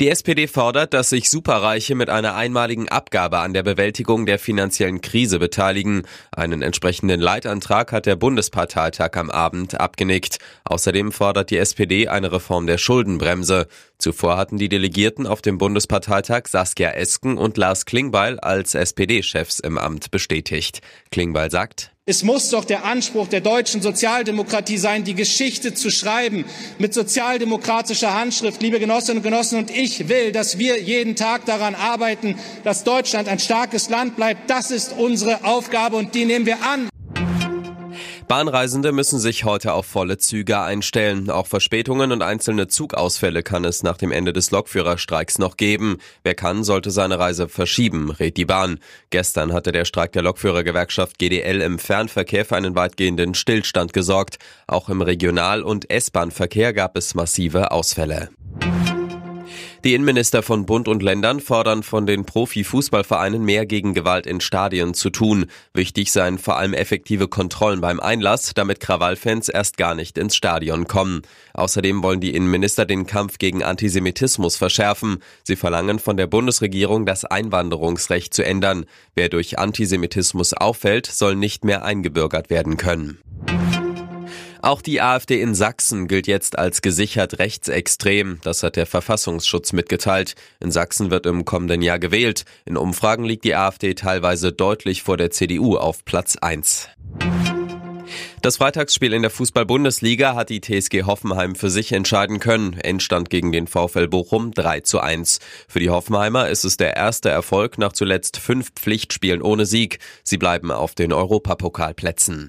Die SPD fordert, dass sich Superreiche mit einer einmaligen Abgabe an der Bewältigung der finanziellen Krise beteiligen. Einen entsprechenden Leitantrag hat der Bundesparteitag am Abend abgenickt. Außerdem fordert die SPD eine Reform der Schuldenbremse. Zuvor hatten die Delegierten auf dem Bundesparteitag Saskia Esken und Lars Klingbeil als SPD-Chefs im Amt bestätigt. Klingbeil sagt, es muss doch der Anspruch der deutschen Sozialdemokratie sein, die Geschichte zu schreiben mit sozialdemokratischer Handschrift. Liebe Genossinnen und Genossen, und ich will, dass wir jeden Tag daran arbeiten, dass Deutschland ein starkes Land bleibt. Das ist unsere Aufgabe und die nehmen wir an. Bahnreisende müssen sich heute auf volle Züge einstellen. Auch Verspätungen und einzelne Zugausfälle kann es nach dem Ende des Lokführerstreiks noch geben. Wer kann, sollte seine Reise verschieben, rät die Bahn. Gestern hatte der Streik der Lokführergewerkschaft GDL im Fernverkehr für einen weitgehenden Stillstand gesorgt. Auch im Regional- und S-Bahn-Verkehr gab es massive Ausfälle. Die Innenminister von Bund und Ländern fordern von den Profifußballvereinen mehr gegen Gewalt in Stadien zu tun. Wichtig seien vor allem effektive Kontrollen beim Einlass, damit Krawallfans erst gar nicht ins Stadion kommen. Außerdem wollen die Innenminister den Kampf gegen Antisemitismus verschärfen. Sie verlangen von der Bundesregierung, das Einwanderungsrecht zu ändern. Wer durch Antisemitismus auffällt, soll nicht mehr eingebürgert werden können. Auch die AfD in Sachsen gilt jetzt als gesichert rechtsextrem. Das hat der Verfassungsschutz mitgeteilt. In Sachsen wird im kommenden Jahr gewählt. In Umfragen liegt die AfD teilweise deutlich vor der CDU auf Platz 1. Das Freitagsspiel in der Fußball-Bundesliga hat die TSG Hoffenheim für sich entscheiden können. Endstand gegen den VfL Bochum 3 zu 1. Für die Hoffenheimer ist es der erste Erfolg nach zuletzt fünf Pflichtspielen ohne Sieg. Sie bleiben auf den Europapokalplätzen.